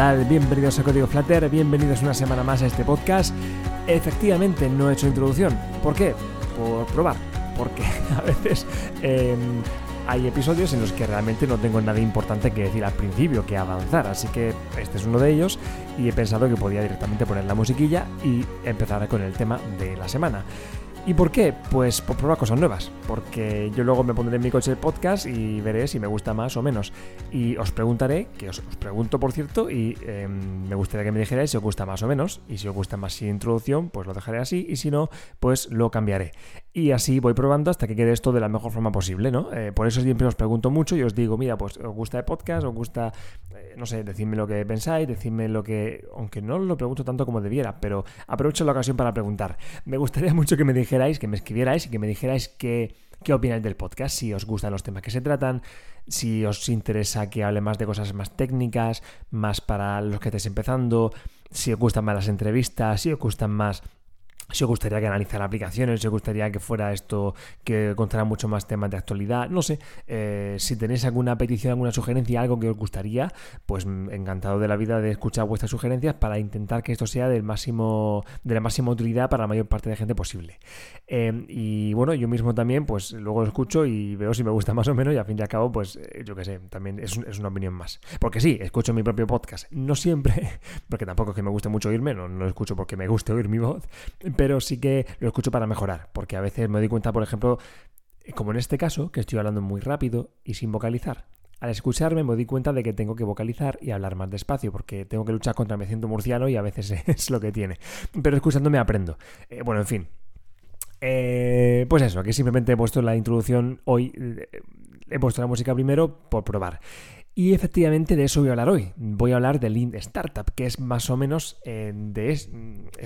tal? Bienvenidos a Código Flutter, bienvenidos una semana más a este podcast. Efectivamente, no he hecho introducción. ¿Por qué? Por probar. Porque a veces em, hay episodios en los que realmente no tengo nada importante que decir al principio, que avanzar. Así que este es uno de ellos y he pensado que podía directamente poner la musiquilla y empezar con el tema de la semana. ¿Y por qué? Pues por probar cosas nuevas, porque yo luego me pondré en mi coche el podcast y veré si me gusta más o menos. Y os preguntaré, que os, pregunto por cierto, y em, me gustaría que me dijerais si os gusta más o menos, y si os gusta más sin introducción, pues lo dejaré así, y si no, pues lo cambiaré. Y así voy probando hasta que quede esto de la mejor forma posible, ¿no? Eh, por eso siempre os pregunto mucho y os digo, mira, pues os gusta el podcast, os gusta, eh, no sé, decidme lo que pensáis, decidme lo que, aunque no lo pregunto tanto como debiera, pero aprovecho la ocasión para preguntar. Me gustaría mucho que me dijerais que me escribierais y que me dijerais qué, qué opináis del podcast, si os gustan los temas que se tratan, si os interesa que hable más de cosas más técnicas, más para los que estéis empezando, si os gustan más las entrevistas, si os gustan más si os gustaría que analizara aplicaciones, si os gustaría que fuera esto, que contara mucho más temas de actualidad, no sé, eh, si tenéis alguna petición, alguna sugerencia, algo que os gustaría, pues encantado de la vida de escuchar vuestras sugerencias para intentar que esto sea del máximo, de la máxima utilidad para la mayor parte de gente posible. Em, y bueno, yo mismo también, pues luego lo escucho y veo si me gusta más o menos y al fin y al cabo, pues eh, yo qué sé, también es, es, una opinión más. Porque sí, escucho mi propio podcast, no siempre, porque tampoco es que me guste mucho oírme, no, no escucho porque me guste oír mi voz, pero sí que lo escucho para mejorar, porque a veces me doy cuenta, por ejemplo, como en este caso, que estoy hablando muy rápido y sin vocalizar. Al escucharme me doy cuenta de que tengo que vocalizar y hablar más despacio, porque tengo que luchar contra mi acento murciano y a veces es lo que tiene. Pero escuchándome aprendo. Eh, bueno, en fin. Eh, pues eso, aquí simplemente he puesto la introducción hoy. Eh, he puesto la música primero por probar. Y efectivamente de eso voy a hablar hoy. Voy a hablar de Lean Startup, que es más o menos eh, es,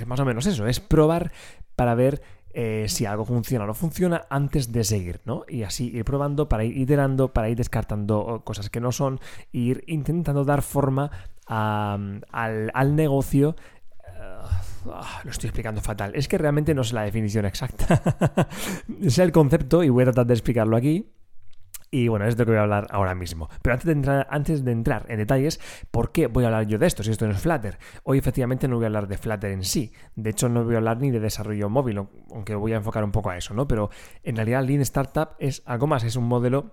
más o menos eso, es probar para ver eh, si algo funciona o no funciona antes de seguir, ¿no? Y así ir probando para ir iterando, para ir descartando cosas que no son, ir intentando dar forma al, negocio. Ah, lo estoy explicando fatal. Es que realmente no sé la definición exacta. es el concepto y voy a tratar de explicarlo aquí. Y bueno, es de lo que voy a hablar ahora mismo. Pero antes de, entrar, antes de entrar en detalles, ¿por qué voy a hablar yo de esto si esto no es Flutter? Hoy efectivamente no voy a hablar de Flutter en sí. De hecho, no voy a hablar ni de desarrollo móvil, aunque voy a enfocar un poco a eso, ¿no? Pero en realidad Lean Startup es algo más, es un modelo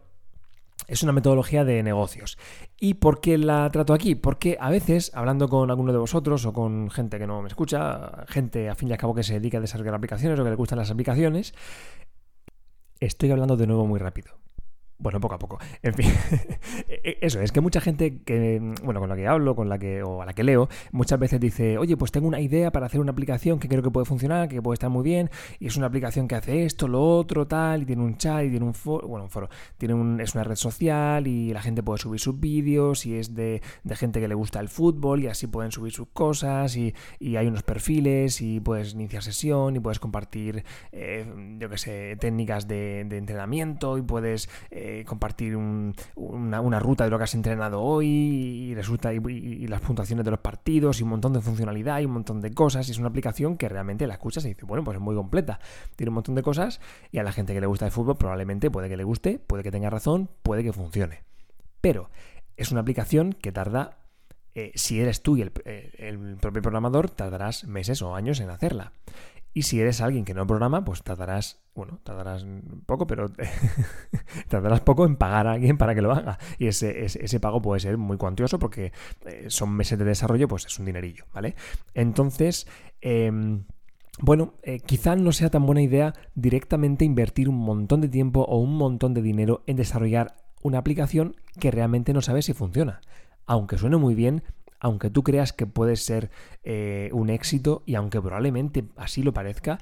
es una metodología de negocios. ¿Y por qué la trato aquí? Porque a veces, hablando con alguno de vosotros o con gente que no me escucha, gente a fin y al cabo que se dedica a desarrollar aplicaciones o que le gustan las aplicaciones, estoy hablando de nuevo muy rápido. Bueno, poco a poco. En fin, e, e, eso, es que mucha gente que, bueno, con la que hablo, con la que, o a la que leo, muchas veces dice, oye, pues tengo una idea para hacer una aplicación que creo que puede funcionar, que puede estar muy bien, y es una aplicación que hace esto, lo otro, tal, y tiene un chat, y tiene un foro, bueno, un foro, tiene un, es una red social, y la gente puede subir sus vídeos, y es de, gente que le gusta el fútbol, y así pueden subir sus cosas, y, hay unos perfiles, y puedes iniciar sesión, y puedes compartir, eh, yo qué sé, técnicas de, entrenamiento, y puedes... Eh, compartir una, ruta de lo que has entrenado hoy y resulta y, las puntuaciones de los partidos y un montón de funcionalidad y un montón de cosas y es una aplicación que realmente la escuchas y dices, bueno, pues es muy completa, tiene un montón de cosas y a la gente que le gusta el fútbol probablemente puede que le guste, puede que tenga razón, puede que funcione. Pero es una aplicación que tarda eh, si eres tú y el, el, propio programador, tardarás meses o años en hacerla. Y si eres alguien que no programa, pues tardarás, bueno, tardarás poco, pero tardarás poco en pagar a alguien para que lo haga. Y ese, ese, pago puede ser muy cuantioso porque eh, son meses de desarrollo, pues es un dinerillo, ¿vale? Entonces, em, bueno, eh, quizá no sea tan buena idea directamente invertir un montón de tiempo o un montón de dinero en desarrollar una aplicación que realmente no sabes si funciona. Aunque suene muy bien, aunque tú creas que puede ser eh, un éxito y aunque probablemente así lo parezca,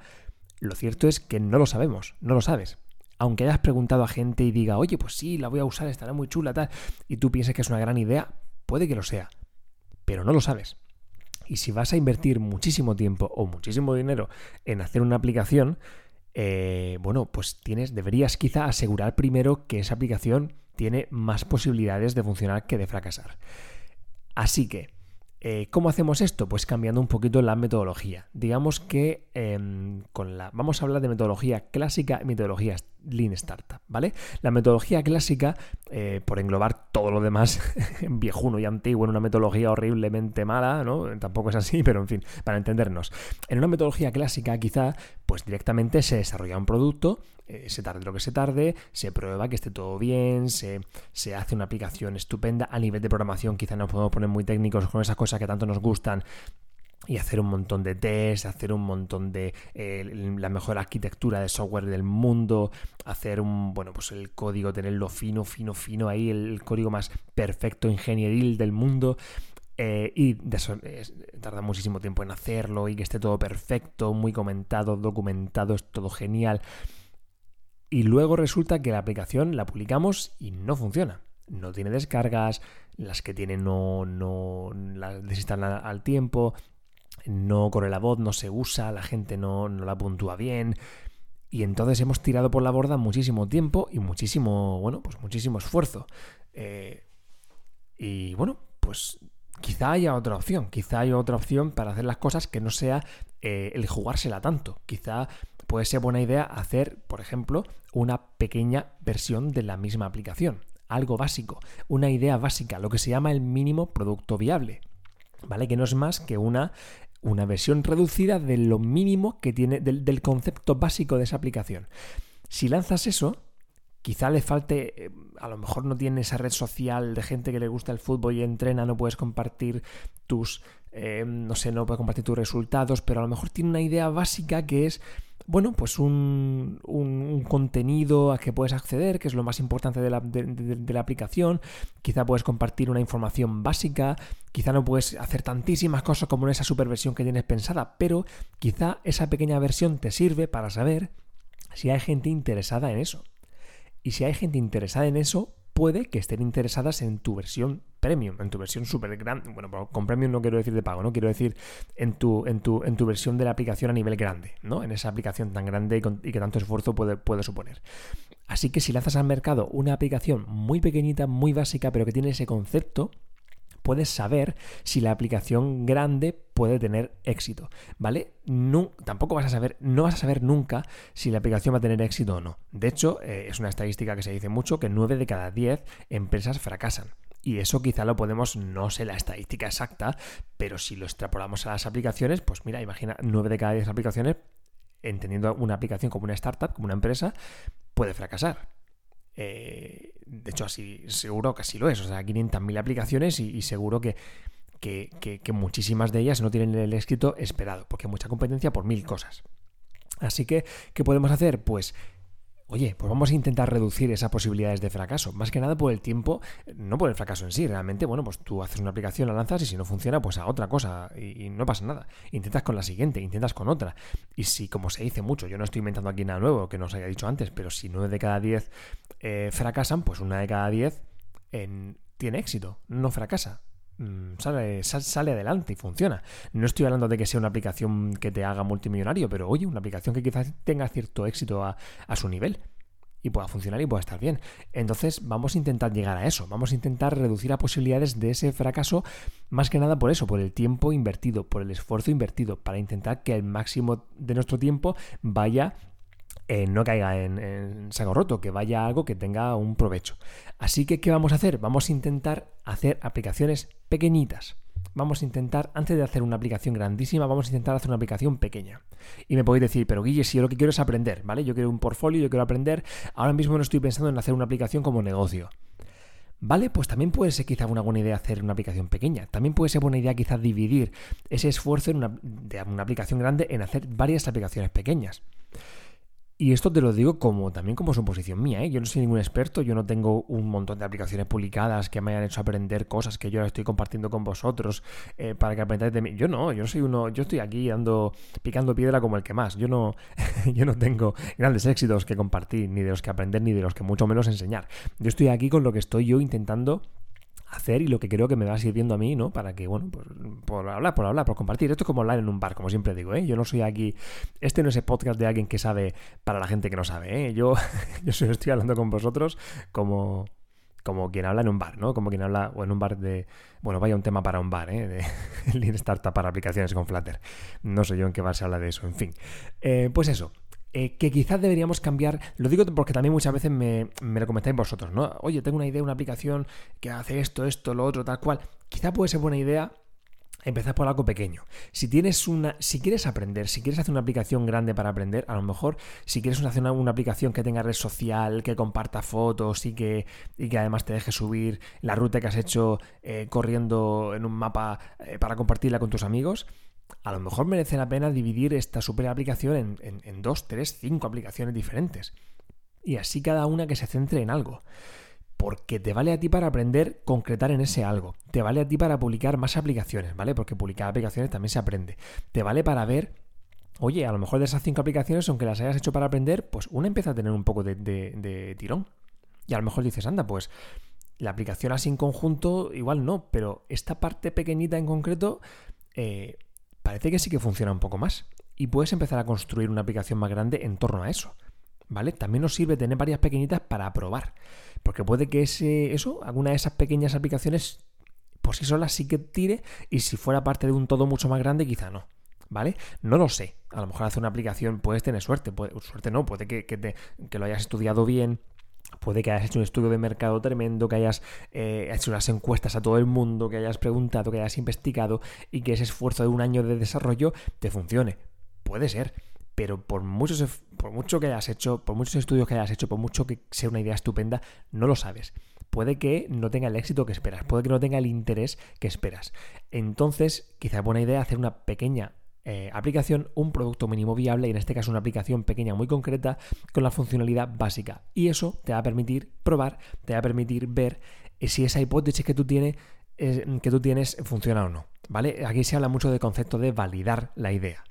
lo cierto es que no lo sabemos, no lo sabes. Aunque hayas preguntado a gente y diga, oye, pues sí, la voy a usar, estará muy chula, tal, y tú pienses que es una gran idea, puede que lo sea, pero no lo sabes. Y si vas a invertir muchísimo tiempo o muchísimo dinero en hacer una aplicación, eh, bueno, pues tienes, deberías quizá asegurar primero que esa aplicación tiene más posibilidades de funcionar que de fracasar. Así que, eh, ¿cómo hacemos esto? Pues cambiando un poquito la metodología. Digamos que em, con la, vamos a hablar de metodología clásica y metodología Lean Startup, ¿vale? La metodología clásica, eh, por englobar todo lo demás viejuno y antiguo en una metodología horriblemente mala, ¿no? Tampoco es así, pero en fin, para entendernos. En una metodología clásica quizá, pues directamente se desarrolla un producto, eh, se tarde lo que se tarde, se prueba que esté todo bien, se, se hace una aplicación estupenda. A nivel de programación quizá nos podemos poner muy técnicos con esas cosas que tanto nos gustan y hacer un montón de tests, hacer un montón de eh, la mejor arquitectura de software del mundo, hacer un, bueno, pues el código, tenerlo fino, fino, fino ahí, el, código más perfecto, ingenieril del mundo. Eh, y tarda muchísimo tiempo en hacerlo y que esté todo perfecto, muy comentado, documentado, es todo genial. Y luego resulta que la aplicación la publicamos y no funciona. No tiene descargas, las que tiene no, no las desinstalan al tiempo, no corre la voz, no se usa, la gente no, no la puntúa bien. Y entonces hemos tirado por la borda muchísimo tiempo y muchísimo, bueno, pues muchísimo esfuerzo. Eh, y bueno, pues quizá haya otra opción, quizá haya otra opción para hacer las cosas que no sea eh, el jugársela tanto. Quizá puede ser buena idea hacer, por ejemplo, una pequeña versión de la misma aplicación. Algo básico, una idea básica, lo que se llama el mínimo producto viable. ¿Vale? Que no es más que una una versión reducida de lo mínimo que tiene, del, concepto básico de esa aplicación. Si lanzas eso, quizá le falte, eh, a lo mejor no tiene esa red social de gente que le gusta el fútbol y entrena, no puedes compartir tus, eh, no sé, no puedes compartir tus resultados, pero a lo mejor tiene una idea básica que es bueno, pues un, contenido a que puedes acceder, que es lo más importante de la, aplicación. Quizá puedes compartir una información básica, quizá no puedes hacer tantísimas cosas como en esa superversión que tienes pensada, pero quizá esa pequeña versión te sirve para saber si hay gente interesada en eso. Y si hay gente interesada en eso, puede que estén interesadas en tu versión premium, en tu versión super grande. Bueno, con premium no quiero decir de pago, ¿no? Quiero decir en tu, en tu, en tu versión de la aplicación a nivel grande, ¿no? En esa aplicación tan grande y, que tanto esfuerzo puede, puede suponer. Así que si lanzas al mercado una aplicación muy pequeñita, muy básica, pero que tiene ese concepto, puedes saber si la aplicación grande puede tener éxito, ¿vale? No, tampoco vas a saber, no vas a saber nunca si la aplicación va a tener éxito o no. De hecho, eh, es una estadística que se dice mucho que 9 de cada 10 empresas fracasan. Y eso quizá lo podemos, no sé la estadística exacta, pero si lo extrapolamos a las aplicaciones, pues mira, imagina 9 de cada 10 aplicaciones, entendiendo una aplicación como una startup, como una empresa, puede fracasar. Eh, de hecho, así seguro que así lo es. O sea, 500.000 aplicaciones y, seguro que, que, muchísimas de ellas no tienen el éxito esperado, porque hay mucha competencia por mil cosas. Así que, ¿qué podemos hacer? Pues Oye, pues vamos a intentar reducir esas posibilidades de fracaso. Más que nada por el tiempo, no por el fracaso en sí. Realmente, bueno, pues tú haces una aplicación, la lanzas y si no funciona, pues a otra cosa y, no pasa nada. Intentas con la siguiente, intentas con otra. Y si, como se dice mucho, yo no estoy inventando aquí nada nuevo que no os haya dicho antes, pero si nueve de cada diez eh, fracasan, pues una de cada diez tiene éxito, no fracasa. Mm, sale, sale, adelante y funciona. No estoy hablando de que sea una aplicación que te haga multimillonario, pero oye, una aplicación que quizás tenga cierto éxito a, su nivel y pueda funcionar y pueda estar bien. Entonces vamos a intentar llegar a eso, vamos a intentar reducir las posibilidades de ese fracaso, más que nada por eso, por el tiempo invertido, por el esfuerzo invertido, para intentar que el máximo de nuestro tiempo vaya eh, no caiga en, saco roto, que vaya algo que tenga un provecho. Así que, ¿qué vamos a hacer? Vamos a intentar hacer aplicaciones pequeñitas. Vamos a intentar, antes de hacer una aplicación grandísima, vamos a intentar hacer una aplicación pequeña. Y me podéis decir, pero Guille, si yo lo que quiero es aprender, ¿vale? Yo quiero un portfolio, yo quiero aprender. Ahora mismo no estoy pensando en hacer una aplicación como negocio. Vale, pues también puede ser quizá una buena idea hacer una aplicación pequeña. También puede ser buena idea quizás dividir ese esfuerzo de una aplicación grande en hacer varias aplicaciones pequeñas. Y esto te lo digo como también como suposición mía, ¿eh? Yo no soy ningún experto, yo no tengo un montón de aplicaciones publicadas que me hayan hecho aprender cosas que yo estoy compartiendo con vosotros eh, para que aprendáis de mí. Yo no, yo no soy uno, yo estoy aquí dando, picando piedra como el que más. Yo no, yo no tengo grandes éxitos que compartir, ni de los que aprender, ni de los que mucho menos enseñar. Yo estoy aquí con lo que estoy yo intentando hacer y lo que creo que me va sirviendo a mí, ¿no? Para que, bueno, por, por, hablar, por hablar, por compartir. Esto es como hablar en un bar, como siempre digo, ¿eh? Yo no soy aquí, este no es el podcast de alguien que sabe para la gente que no sabe, ¿eh? Yo, yo estoy hablando con vosotros como, como quien habla en un bar, ¿no? Como quien habla, o en un bar de, bueno, vaya un tema para un bar, ¿eh? De Lean Startup para aplicaciones con Flutter. No sé yo en qué bar se habla de eso, en fin. Eh, pues eso, eh, que quizás deberíamos cambiar. Lo digo porque también muchas veces me, me, lo comentáis vosotros, ¿no? Oye, tengo una idea, una aplicación que hace esto, esto, lo otro, tal cual. Quizás puede ser buena idea empezar por algo pequeño. Si tienes una, si quieres aprender, si quieres hacer una aplicación grande para aprender, a lo mejor si quieres hacer una, aplicación que tenga red social, que comparta fotos y que, y que además te deje subir la ruta que has hecho eh, corriendo en un mapa eh, para compartirla con tus amigos, a lo mejor merece la pena dividir esta super aplicación en, en dos, tres, cinco aplicaciones diferentes. Y así cada una que se centre en algo porque te vale a ti para aprender, concretar en ese algo. Te vale a ti para publicar más aplicaciones, ¿vale? Porque publicar aplicaciones también se aprende. Te vale para ver, oye, a lo mejor de esas cinco aplicaciones, aunque las hayas hecho para aprender, pues una empieza a tener un poco de, tirón. Y a lo mejor dices, anda, pues la aplicación así en conjunto, igual no, pero esta parte pequeñita en concreto, eh, parece que sí que funciona un poco más. Y puedes empezar a construir una aplicación más grande en torno a eso. ¿Vale? También nos sirve tener varias pequeñitas para probar. Porque puede que ese, eso, alguna de esas pequeñas aplicaciones por sí sola sí que tire y si fuera parte de un todo mucho más grande quizá no. ¿Vale? No lo sé. A lo mejor hacer una aplicación puedes tener suerte. suerte no, puede que, te, que lo hayas estudiado bien, Puede que hayas hecho un estudio de mercado tremendo, que hayas eh, hecho unas encuestas a todo el mundo, que hayas preguntado, que hayas investigado y que ese esfuerzo de un año de desarrollo te funcione. Puede ser pero por, muchos, por mucho que hayas hecho, por muchos estudios que hayas hecho, por mucho que sea una idea estupenda, no lo sabes. Puede que no tenga el éxito que esperas, puede que no tenga el interés que esperas. Entonces, quizá es buena idea hacer una pequeña eh, aplicación, un producto mínimo viable, y en este caso una aplicación pequeña muy concreta con la funcionalidad básica. Y eso te va a permitir probar, te va a permitir ver eh, si esa hipótesis que tú tienes, que tú tienes funciona o no. ¿Vale? Aquí se habla mucho del concepto de validar la idea.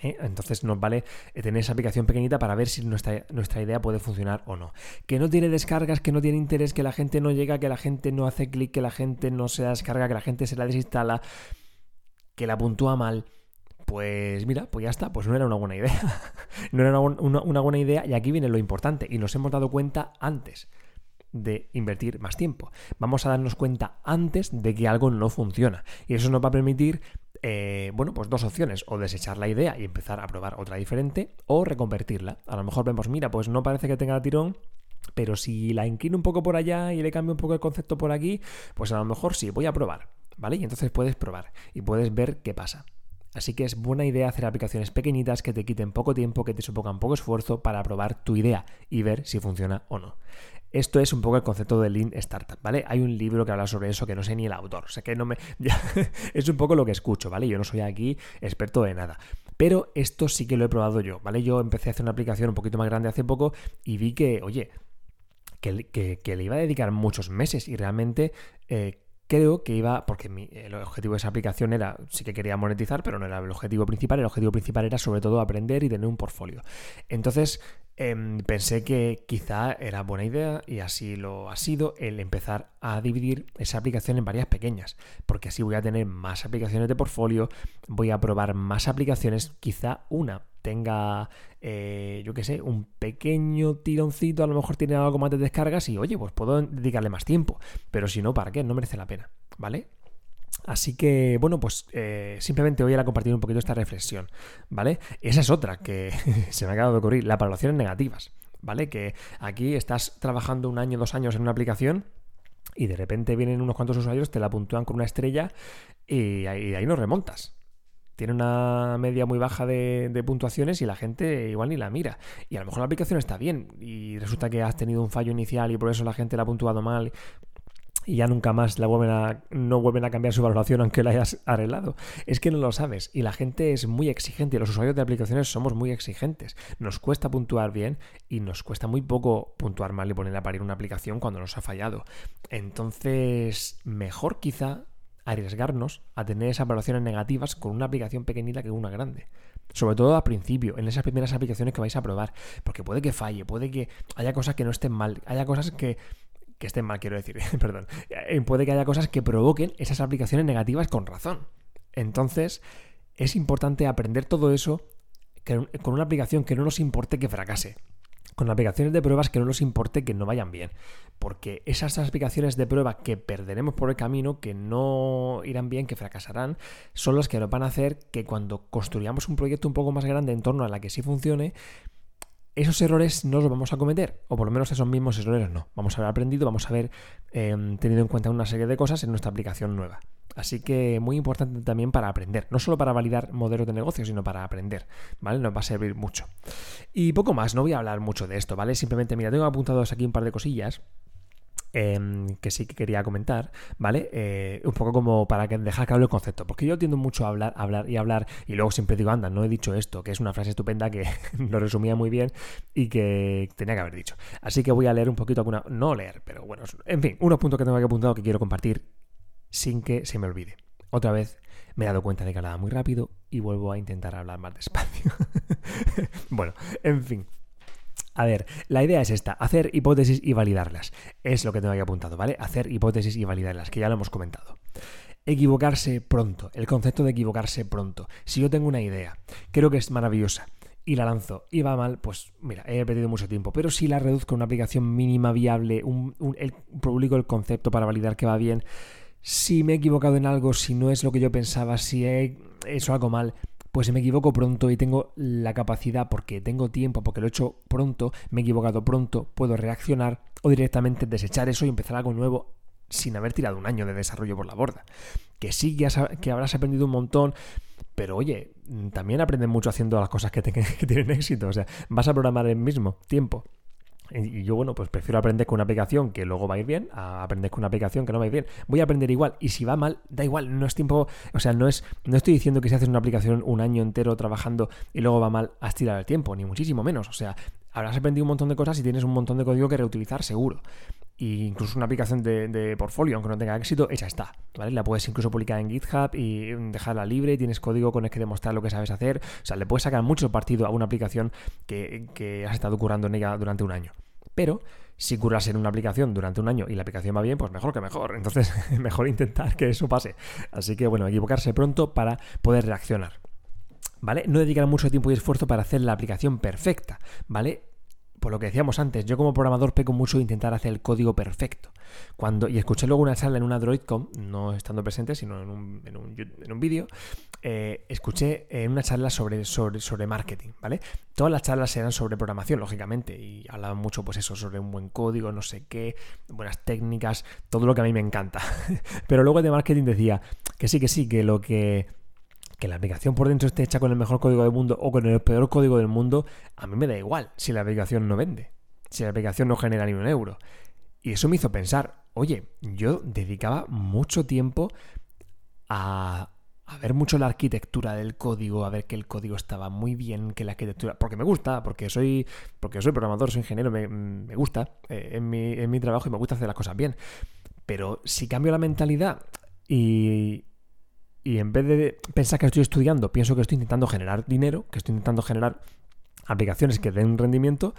¿eh? Entonces nos vale tener esa aplicación pequeñita para ver si nuestra, nuestra, idea puede funcionar o no. Que no tiene descargas, que no tiene interés, que la gente no llega, que la gente no hace clic, que la gente no se descarga, que la gente se la desinstala, que la puntúa mal. Pues mira, pues ya está, pues no era una buena idea. no era una, buena idea y aquí viene lo importante y nos hemos dado cuenta antes de invertir más tiempo. Vamos a darnos cuenta antes de que algo no funciona. Y eso nos va a permitir eh, bueno, pues dos opciones, o desechar la idea y empezar a probar otra diferente, o reconvertirla. A lo mejor vemos, mira, pues no parece que tenga tirón, pero si la inclino un poco por allá y le cambio un poco el concepto por aquí, pues a lo mejor sí, voy a probar, ¿vale? Y entonces puedes probar y puedes ver qué pasa. Así que es buena idea hacer aplicaciones pequeñitas que te quiten poco tiempo, que te supongan poco esfuerzo para probar tu idea y ver si funciona o no. Esto es un poco el concepto de Lean Startup, ¿vale? Hay un libro que habla sobre eso que no sé ni el autor, o sea que no me... es un poco lo que escucho, ¿vale? Yo no soy aquí experto de nada. Pero esto sí que lo he probado yo, ¿vale? Yo empecé a hacer una aplicación un poquito más grande hace poco y vi que, oye, que, le iba a dedicar muchos meses y realmente... Eh, creo que iba, porque el objetivo de esa aplicación era, sí que quería monetizar, pero no era el objetivo principal, el objetivo principal era sobre todo aprender y tener un portfolio. Entonces, Em, pensé que quizá era buena idea, y así lo ha sido, el empezar a dividir esa aplicación en varias pequeñas, porque así voy a tener más aplicaciones de portfolio, voy a probar más aplicaciones, quizá una tenga, eh, yo qué sé, un pequeño tironcito, a lo mejor tiene algo más de descargas y oye, pues puedo dedicarle más tiempo, pero si no, ¿para qué? No merece la pena, ¿vale? Así que, bueno, pues eh, simplemente voy a compartir un poquito esta reflexión, ¿vale? Esa es otra que se me ha acabado de ocurrir, las valoraciones negativas, ¿vale? Que aquí estás trabajando un año, dos años en una aplicación y de repente vienen unos cuantos usuarios, te la puntúan con una estrella y ahí, ahí no remontas. Tiene una media muy baja de, de, puntuaciones y la gente igual ni la mira. Y a lo mejor la aplicación está bien y resulta que has tenido un fallo inicial y por eso la gente la ha puntuado mal y ya nunca más la vuelven a, no vuelven a cambiar su valoración aunque la hayas arreglado. Es que no lo sabes y la gente es muy exigente, los usuarios de aplicaciones somos muy exigentes. Nos cuesta puntuar bien y nos cuesta muy poco puntuar mal y poner a parir una aplicación cuando nos ha fallado. Entonces, mejor quizá arriesgarnos a tener esas valoraciones negativas con una aplicación pequeñita que una grande. Sobre todo al principio, en esas primeras aplicaciones que vais a probar, porque puede que falle, puede que haya cosas que no estén mal, haya cosas que que estén mal, quiero decir, perdón, eh, puede que haya cosas que provoquen esas aplicaciones negativas con razón. Entonces, es importante aprender todo eso con una aplicación que no nos importe que fracase. Con aplicaciones de pruebas que no nos importe que no vayan bien. Porque esas aplicaciones de prueba que perderemos por el camino, que no irán bien, que fracasarán, son las que nos van a hacer que cuando construyamos un proyecto un poco más grande en torno a la que sí funcione, esos errores no los vamos a cometer, o por lo menos esos mismos errores no. Vamos a haber aprendido, vamos a haber em, tenido en cuenta una serie de cosas en nuestra aplicación nueva. Así que muy importante también para aprender, no solo para validar modelos de negocio, sino para aprender, ¿vale? Nos va a servir mucho. Y poco más, no voy a hablar mucho de esto, ¿vale? Simplemente, mira, tengo apuntados aquí un par de cosillas Em, que sí que quería comentar, ¿vale? Eh, un poco como para que dejar claro el concepto, porque yo tiendo mucho a hablar, hablar y hablar, y luego siempre digo, anda, no he dicho esto, que es una frase estupenda que lo resumía muy bien y que tenía que haber dicho. Así que voy a leer un poquito alguna, no leer, pero bueno, en fin, unos puntos que tengo aquí apuntado que quiero compartir sin que se me olvide. Otra vez me he dado cuenta de que hablaba muy rápido y vuelvo a intentar hablar más despacio. bueno, en fin. A ver, la idea es esta, hacer hipótesis y validarlas. Es lo que tengo aquí apuntado, ¿vale? Hacer hipótesis y validarlas, que ya lo hemos comentado. Equivocarse pronto, el concepto de equivocarse pronto. Si yo tengo una idea, creo que es maravillosa, y la lanzo y va mal, pues mira, he perdido mucho tiempo. Pero si la reduzco a una aplicación mínima viable, publico el concepto para validar que va bien, si me he equivocado en algo, si no es lo que yo pensaba, si he hecho algo mal, pues si me equivoco pronto y tengo la capacidad, porque tengo tiempo, porque lo he hecho pronto, me he equivocado pronto, puedo reaccionar o directamente desechar eso y empezar algo nuevo sin haber tirado un año de desarrollo por la borda. Que sí que, habrás aprendido un montón, pero oye, también aprendes mucho haciendo las cosas que, que tienen éxito. O sea, vas a programar el mismo tiempo. Y yo, bueno, pues prefiero aprender con una aplicación que luego va a ir bien a aprender con una aplicación que no va a ir bien. Voy a aprender igual. Y si va mal, da igual. No es tiempo. O sea, no es. No estoy diciendo que si haces una aplicación un año entero trabajando y luego va mal, has tirado el tiempo, ni muchísimo menos. O sea, habrás aprendido un montón de cosas y tienes un montón de código que reutilizar, seguro. Incluso una aplicación de, de, portfolio, aunque no tenga éxito, hecha está. ¿vale? La puedes incluso publicar en GitHub y dejarla libre, tienes código con el que demostrar lo que sabes hacer. O sea, le puedes sacar mucho partido a una aplicación que, que has estado curando en ella durante un año. Pero si curas en una aplicación durante un año y la aplicación va bien, pues mejor que mejor. Entonces, mejor intentar que eso pase. Así que bueno, equivocarse pronto para poder reaccionar. ¿Vale? No dedicar mucho tiempo y esfuerzo para hacer la aplicación perfecta, ¿vale? Por lo que decíamos antes, yo como programador peco mucho de intentar hacer el código perfecto. Cuando, y escuché luego una charla en una DroidCom, no estando presente, sino en un, en un, en un vídeo, eh, escuché en una charla sobre, sobre, sobre marketing, ¿vale? Todas las charlas eran sobre programación, lógicamente, y hablaban mucho, pues eso, sobre un buen código, no sé qué, buenas técnicas, todo lo que a mí me encanta. Pero luego de marketing decía que sí, que sí, que lo que que la aplicación por dentro esté hecha con el mejor código del mundo o con el peor código del mundo, a mí me da igual si la aplicación no vende, si la aplicación no genera ni un euro. Y eso me hizo pensar, oye, yo dedicaba mucho tiempo a, ver mucho la arquitectura del código, a ver que el código estaba muy bien, que la arquitectura, porque me gusta, porque soy, porque soy programador, soy ingeniero, me, gusta eh, en, mi, en mi trabajo y me gusta hacer las cosas bien. Pero si cambio la mentalidad y, y en vez de pensar que estoy estudiando, pienso que estoy intentando generar dinero, que estoy intentando generar aplicaciones que den un rendimiento,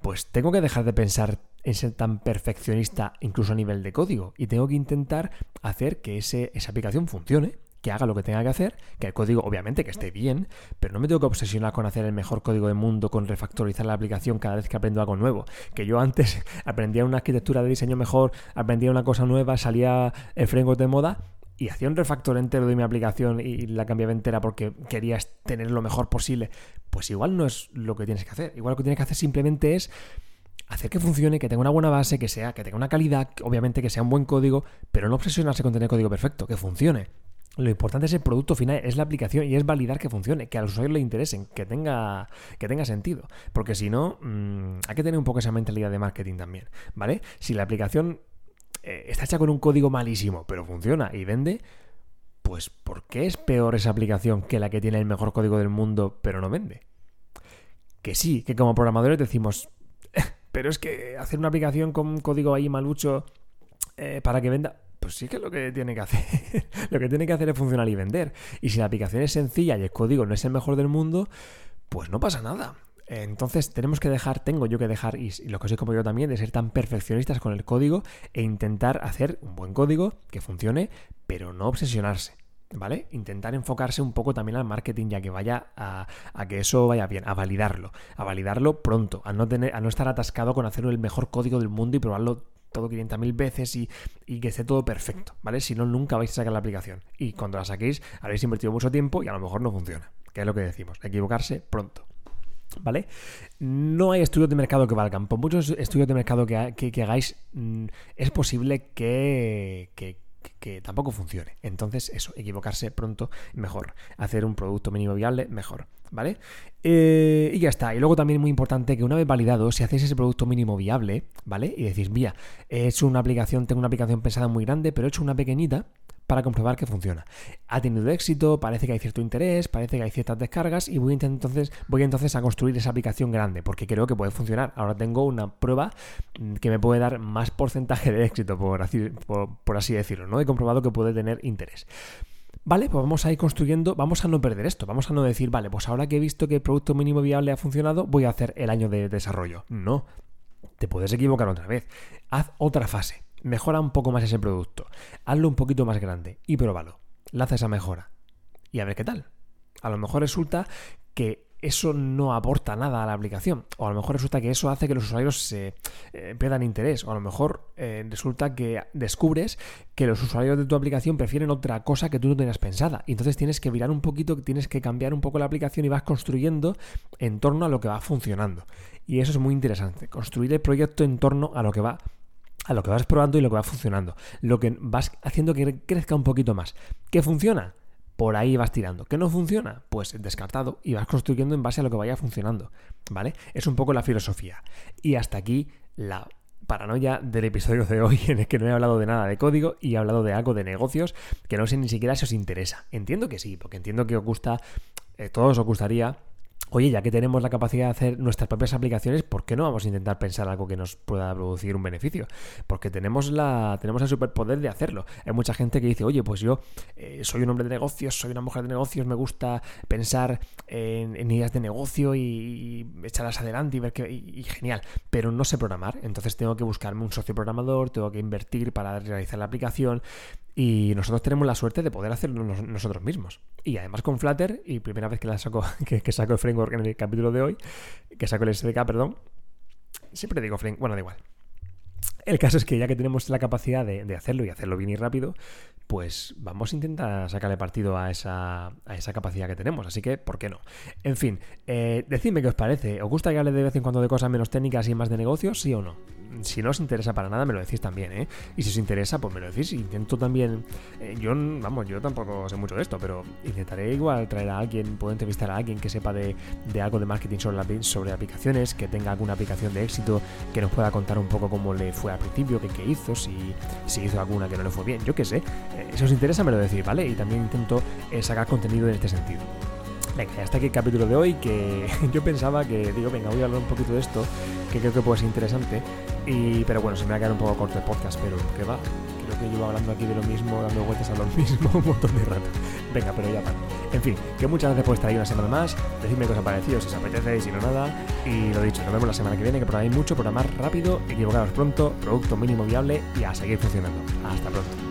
pues tengo que dejar de pensar en ser tan perfeccionista incluso a nivel de código y tengo que intentar hacer que ese, esa aplicación funcione, que haga lo que tenga que hacer, que el código obviamente que esté bien, pero no me tengo que obsesionar con hacer el mejor código del mundo, con refactorizar la aplicación cada vez que aprendo algo nuevo. Que yo antes aprendía una arquitectura de diseño mejor, aprendía una cosa nueva, salía el framework de moda y hacía un refactor entero de mi aplicación y la cambiaba entera porque querías tener lo mejor posible, pues igual no es lo que tienes que hacer. Igual lo que tienes que hacer simplemente es hacer que funcione, que tenga una buena base, que sea, que tenga una calidad, obviamente que sea un buen código, pero no obsesionarse con tener código perfecto, que funcione. Lo importante es el producto final, es la aplicación y es validar que funcione, que a los usuarios le interesen, que tenga, que tenga sentido. Porque si no, mm, hay que tener un poco esa mentalidad de marketing también, ¿vale? Si la aplicación eh, está hecha con un código malísimo, pero funciona y vende, pues ¿por qué es peor esa aplicación que la que tiene el mejor código del mundo, pero no vende? Que sí, que como programadores decimos, pero es que hacer una aplicación con un código ahí malucho eh, para que venda, pues sí que es lo que tiene que hacer. lo que tiene que hacer es funcionar y vender. Y si la aplicación es sencilla y el código no es el mejor del mundo, pues no pasa nada. Entonces tenemos que dejar, tengo yo que dejar, y lo que soy como yo también, de ser tan perfeccionistas con el código e intentar hacer un buen código que funcione, pero no obsesionarse. ¿Vale? Intentar enfocarse un poco también al marketing, ya que vaya a, que eso vaya bien, a validarlo, a validarlo pronto, a no, tener, a no estar atascado con hacer el mejor código del mundo y probarlo todo 500.000 veces y, y, que esté todo perfecto, ¿vale? Si no, nunca vais a sacar la aplicación. Y cuando la saquéis, habréis invertido mucho tiempo y a lo mejor no funciona, que es lo que decimos, equivocarse pronto. ¿Vale? No hay estudios de mercado que valgan. Por muchos estudios de mercado que, hagáis, mm, es posible que, tampoco funcione. Entonces, eso, equivocarse pronto, mejor. Hacer un producto mínimo viable, mejor. ¿Vale? Eh, y ya está. Y luego también muy importante que una vez validado, si hacéis ese producto mínimo viable, ¿vale? Y decís, mira, he hecho una aplicación, tengo una aplicación pensada muy grande, pero he hecho una pequeñita, para comprobar que funciona. Ha tenido éxito, parece que hay cierto interés, parece que hay ciertas descargas y voy entonces, a construir esa aplicación grande porque creo que puede funcionar. Ahora tengo una prueba mm, que me puede dar más porcentaje de éxito, por así, por, así decirlo, ¿no? He comprobado que puede tener interés. Vale, pues vamos a ir construyendo, vamos a no perder esto, vamos a no decir, vale, pues ahora que he visto que el producto mínimo viable ha funcionado, voy a hacer el año de desarrollo. No, te puedes equivocar otra vez. Haz otra fase mejora un poco más ese producto, hazlo un poquito más grande y pruébalo. Lanza esa mejora y a ver qué tal. A lo mejor resulta que eso no aporta nada a la aplicación. O a lo mejor resulta que eso hace que los usuarios se eh, pierdan interés. O a lo mejor eh, resulta que descubres que los usuarios de tu aplicación prefieren otra cosa que tú no tenías pensada. Y entonces tienes que virar un poquito, tienes que cambiar un poco la aplicación y vas construyendo en torno a lo que va funcionando. Y eso es muy interesante. Construir el proyecto en torno a lo que va a lo que vas probando y lo que va funcionando. Lo que vas haciendo que crezca un poquito más. ¿Qué funciona? Por ahí vas tirando. ¿Qué no funciona? Pues descartado y vas construyendo en base a lo que vaya funcionando. ¿Vale? Es un poco la filosofía. Y hasta aquí la paranoia del episodio de hoy en el que no he hablado de nada de código y he hablado de algo de negocios que no sé ni siquiera si os interesa. Entiendo que sí, porque entiendo que os gusta, eh, todos os gustaría Oye, ya que tenemos la capacidad de hacer nuestras propias aplicaciones, ¿por qué no vamos a intentar pensar algo que nos pueda producir un beneficio? Porque tenemos la tenemos el superpoder de hacerlo. Hay mucha gente que dice, oye, pues yo eh, soy un hombre de negocios, soy una mujer de negocios, me gusta pensar en, ideas de negocio y, echarlas adelante y ver que y, genial, pero no sé programar, entonces tengo que buscarme un socio programador, tengo que invertir para realizar la aplicación y nosotros tenemos la suerte de poder hacerlo nosotros mismos. Y además con Flutter, y primera vez que la saco, que, saco el framework en el capítulo de hoy, que saco el SDK, perdón. Siempre digo framework, bueno, da igual. El caso es que ya que tenemos la capacidad de, hacerlo y hacerlo bien y rápido, pues vamos a intentar sacarle partido a esa, a esa capacidad que tenemos. Así que, ¿por qué no? En fin, eh, decidme qué os parece. ¿Os gusta que hable de vez en cuando de cosas menos técnicas y más de negocios? ¿Sí o no? si no os interesa para nada, me lo decís también, ¿eh? Y si os interesa, pues me lo decís. Intento también. Eh, yo, vamos, yo tampoco sé mucho de esto, pero intentaré igual traer a alguien, puedo entrevistar a alguien que sepa de, algo de marketing sobre, sobre aplicaciones, que tenga alguna aplicación de éxito, que nos pueda contar un poco cómo le fue al principio, qué, hizo, si, si hizo alguna que no le fue bien, yo qué sé. Eh, si os interesa, me lo decís, ¿vale? Y también intento eh, sacar contenido en este sentido. Venga, hasta aquí el capítulo de hoy, que yo pensaba que, digo, venga, voy a hablar un poquito de esto, que creo que puede ser interesante, y, pero bueno, se me va a quedar un poco corto el podcast, pero que va, creo que llevo hablando aquí de lo mismo, dando vueltas a lo mismo un montón de rato. Venga, pero ya para. En fin, que muchas gracias por estar ahí una semana más, decidme ha parecido, si os apetece, si no nada, y lo dicho, nos vemos la semana que viene, que programáis mucho, programar rápido, equivocaros pronto, producto mínimo viable y a seguir funcionando. Hasta pronto.